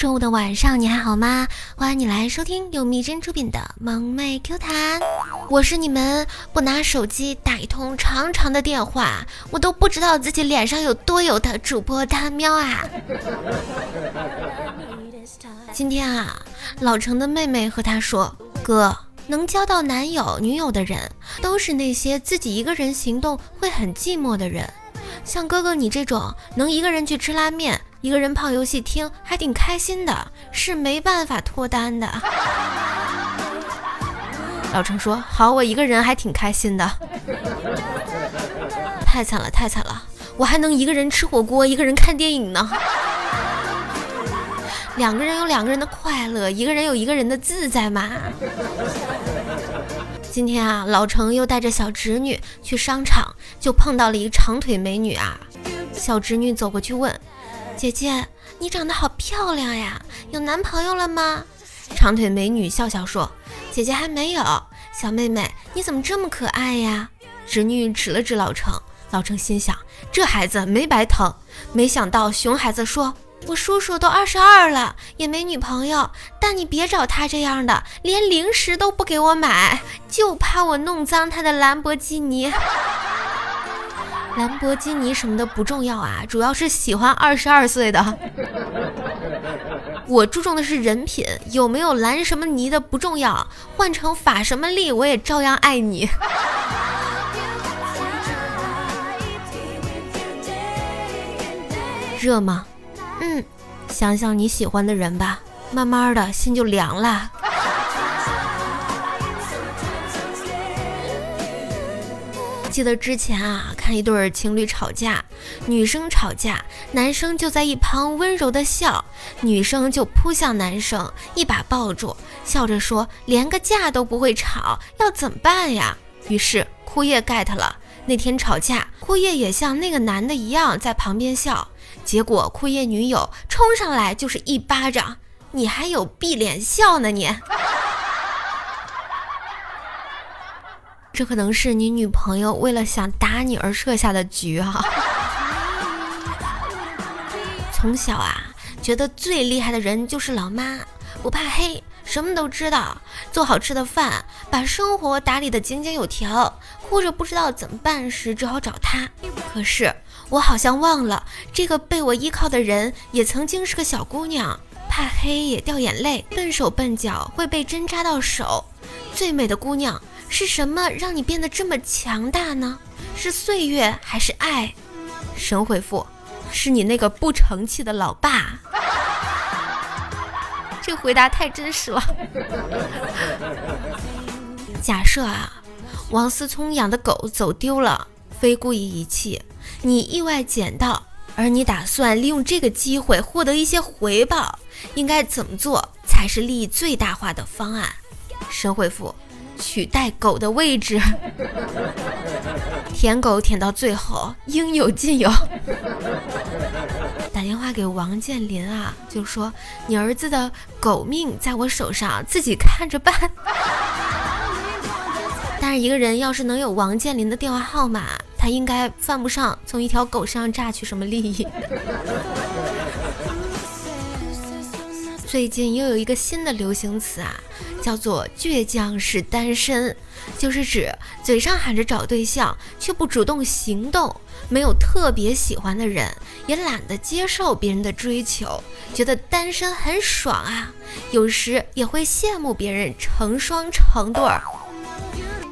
周五的晚上你还好吗？欢迎你来收听由蜜珍出品的《萌妹 Q 弹》，我是你们不拿手机打一通长长的电话，我都不知道自己脸上有多油的主播大喵啊！今天啊，老程的妹妹和他说：“哥，能交到男友女友的人，都是那些自己一个人行动会很寂寞的人。”像哥哥你这种能一个人去吃拉面，一个人泡游戏厅，还挺开心的，是没办法脱单的。老程说：“好，我一个人还挺开心的。”太惨了，太惨了，我还能一个人吃火锅，一个人看电影呢。两个人有两个人的快乐，一个人有一个人的自在嘛。今天啊，老程又带着小侄女去商场，就碰到了一个长腿美女啊。小侄女走过去问：“姐姐，你长得好漂亮呀，有男朋友了吗？”长腿美女笑笑说：“姐姐还没有。”小妹妹，你怎么这么可爱呀？侄女指了指老程，老程心想：这孩子没白疼。没想到熊孩子说。我叔叔都二十二了，也没女朋友。但你别找他这样的，连零食都不给我买，就怕我弄脏他的兰博基尼。兰博基尼什么的不重要啊，主要是喜欢二十二岁的。我注重的是人品，有没有兰什么尼的不重要，换成法什么利，我也照样爱你。热吗？嗯，想想你喜欢的人吧，慢慢的心就凉了。记得之前啊，看一对情侣吵架，女生吵架，男生就在一旁温柔的笑，女生就扑向男生，一把抱住，笑着说：“连个架都不会吵，要怎么办呀？”于是枯叶 get 了，那天吵架，枯叶也像那个男的一样在旁边笑。结果枯叶女友冲上来就是一巴掌，你还有闭脸笑呢你？这可能是你女朋友为了想打你而设下的局啊！从小啊，觉得最厉害的人就是老妈，不怕黑，什么都知道，做好吃的饭，把生活打理的井井有条。或者不知道怎么办时，只好找她。可是。我好像忘了，这个被我依靠的人也曾经是个小姑娘，怕黑也掉眼泪，笨手笨脚会被针扎到手。最美的姑娘是什么让你变得这么强大呢？是岁月还是爱？神回复：是你那个不成器的老爸。这回答太真实了。假设啊，王思聪养的狗走丢了，非故意遗弃。你意外捡到，而你打算利用这个机会获得一些回报，应该怎么做才是利益最大化的方案？神回复：取代狗的位置，舔狗舔到最后应有尽有。打电话给王健林啊，就说你儿子的狗命在我手上，自己看着办。但是一个人要是能有王健林的电话号码。他应该犯不上从一条狗身上榨取什么利益。最近又有一个新的流行词啊，叫做“倔强是单身”，就是指嘴上喊着找对象，却不主动行动，没有特别喜欢的人，也懒得接受别人的追求，觉得单身很爽啊，有时也会羡慕别人成双成对儿。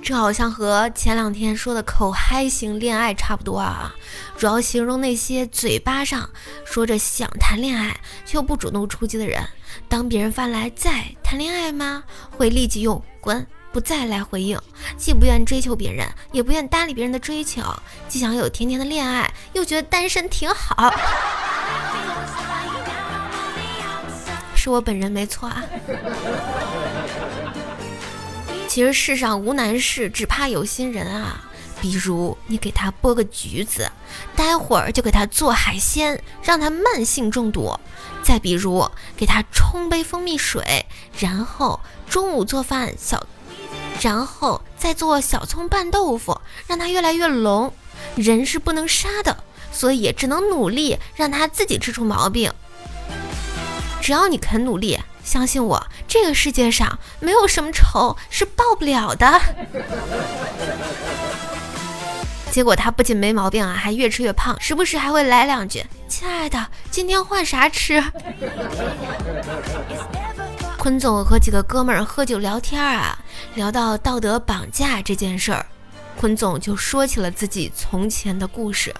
这好像和前两天说的口嗨型恋爱差不多啊，主要形容那些嘴巴上说着想谈恋爱却又不主动出击的人，当别人发来在谈恋爱吗，会立即用滚不在来回应，既不愿追求别人，也不愿搭理别人的追求，既想有甜甜的恋爱，又觉得单身挺好。是我本人没错啊。其实世上无难事，只怕有心人啊。比如你给他剥个橘子，待会儿就给他做海鲜，让他慢性中毒；再比如给他冲杯蜂蜜水，然后中午做饭小，然后再做小葱拌豆腐，让他越来越聋。人是不能杀的，所以只能努力让他自己吃出毛病。只要你肯努力，相信我，这个世界上没有什么仇是报不了的。结果他不仅没毛病啊，还越吃越胖，时不时还会来两句：“亲爱的，今天换啥吃？”坤总和几个哥们儿喝酒聊天啊，聊到道德绑架这件事儿，坤总就说起了自己从前的故事。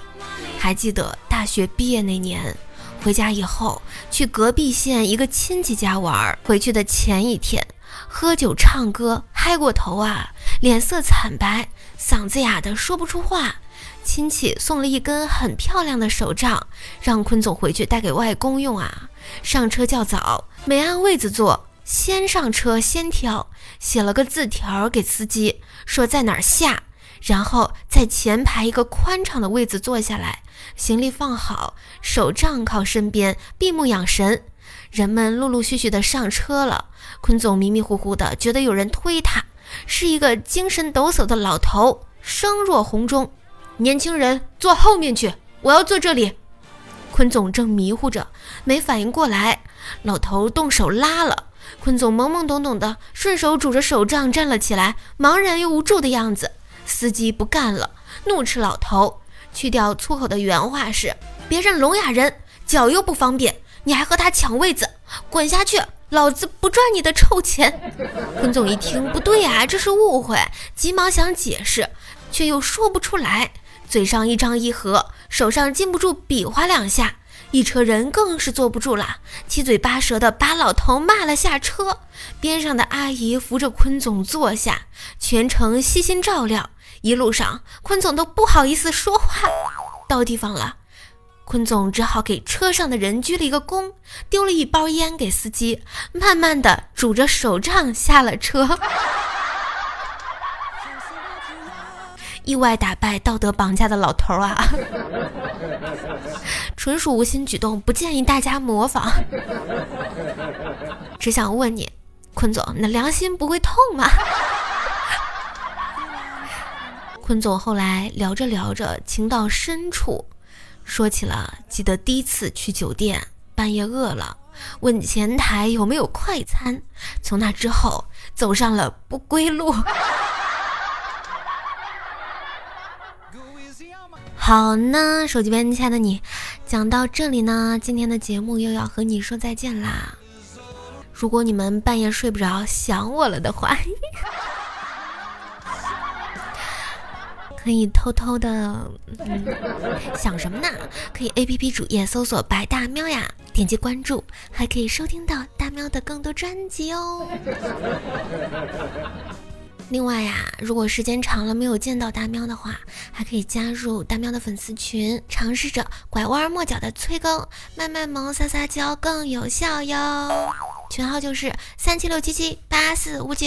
还记得大学毕业那年，回家以后去隔壁县一个亲戚家玩，回去的前一天喝酒唱歌嗨过头啊，脸色惨白，嗓子哑的说不出话。亲戚送了一根很漂亮的手杖，让坤总回去带给外公用啊。上车较早，没按位子坐。先上车，先挑，写了个字条给司机，说在哪儿下，然后在前排一个宽敞的位子坐下来，行李放好，手杖靠身边，闭目养神。人们陆陆续续的上车了，坤总迷迷糊糊的觉得有人推他，是一个精神抖擞的老头，声若洪钟：“年轻人坐后面去，我要坐这里。”坤总正迷糊着，没反应过来，老头动手拉了。坤总懵懵懂懂的，顺手拄着手杖站了起来，茫然又无助的样子。司机不干了，怒斥老头：“去掉粗口的原话是，别认聋哑人，脚又不方便，你还和他抢位子，滚下去，老子不赚你的臭钱！” 坤总一听不对呀，这是误会，急忙想解释，却又说不出来，嘴上一张一合，手上禁不住比划两下。一车人更是坐不住了，七嘴八舌的把老头骂了下车。边上的阿姨扶着坤总坐下，全程悉心照料。一路上，坤总都不好意思说话。到地方了，坤总只好给车上的人鞠了一个躬，丢了一包烟给司机，慢慢的拄着手杖下了车。意外打败道德绑架的老头啊！纯属无心举动，不建议大家模仿。只想问你，坤总，你的良心不会痛吗？坤总后来聊着聊着，情到深处，说起了记得第一次去酒店，半夜饿了，问前台有没有快餐。从那之后，走上了不归路。好呢，手机边亲爱的你，讲到这里呢，今天的节目又要和你说再见啦。如果你们半夜睡不着，想我了的话，可以偷偷的嗯想什么呢？可以 A P P 主页搜索“白大喵”呀，点击关注，还可以收听到大喵的更多专辑哦。另外呀，如果时间长了没有见到大喵的话，还可以加入大喵的粉丝群，尝试着拐弯抹角的催更，卖卖萌撒撒娇更有效哟。群号就是三七六七七八四五九。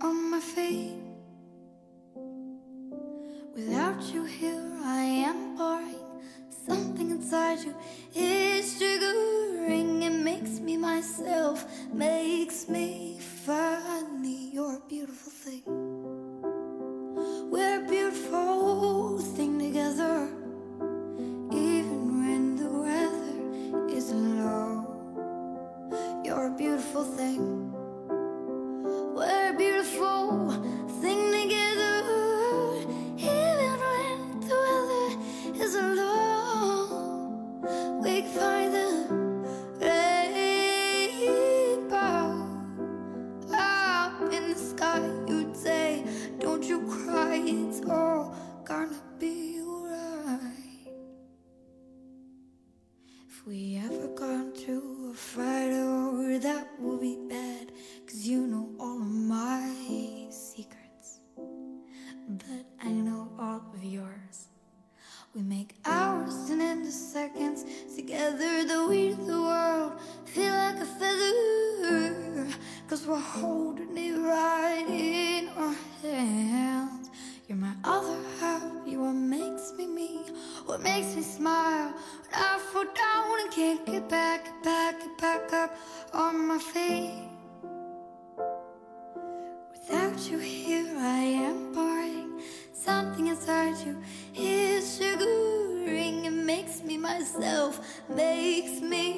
on my feet. Without you here, I am boring. Something inside you is triggering. It makes me myself, makes me funny. You're a beautiful thing. We're a beautiful thing together. Even when the weather isn't low, you're a beautiful thing. Together, the we the world feel like a feather. Cause we're holding it right in our hands. You're my other half, you're what makes me me, what makes me smile. When I fall down and can't get back, get back, get back up on my feet. Without you here. makes me